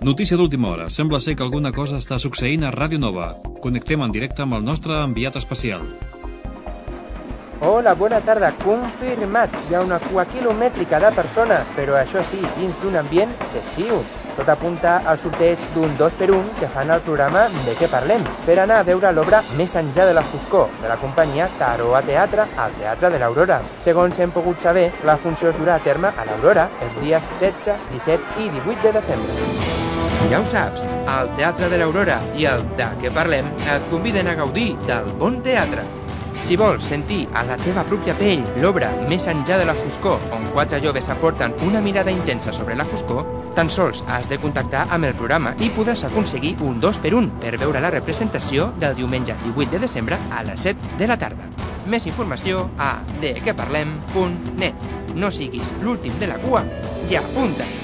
Notícia d'última hora. Sembla ser que alguna cosa està succeint a Ràdio Nova. Connectem en directe amb el nostre enviat especial. Hola, bona tarda. Confirmat. Hi ha una cua quilomètrica de persones, però això sí, dins d'un ambient festiu. Tot apunta al sorteig d'un 2 per 1 que fan al programa De què parlem, per anar a veure l'obra Més enllà de la foscor, de la companyia Taroa Teatre al Teatre de l'Aurora. Segons hem pogut saber, la funció es durà a terme a l'Aurora els dies 16, 17 i 18 de desembre. Ja ho saps, al Teatre de l'Aurora i el De què parlem et conviden a gaudir del bon teatre. Si vols sentir a la teva pròpia pell l'obra Més enllà de la foscor, on quatre joves aporten una mirada intensa sobre la foscor, tan sols has de contactar amb el programa i podràs aconseguir un 2 per 1 per veure la representació del diumenge 18 de desembre a les 7 de la tarda. Més informació a dequeparlem.net. No siguis l'últim de la cua i apunta!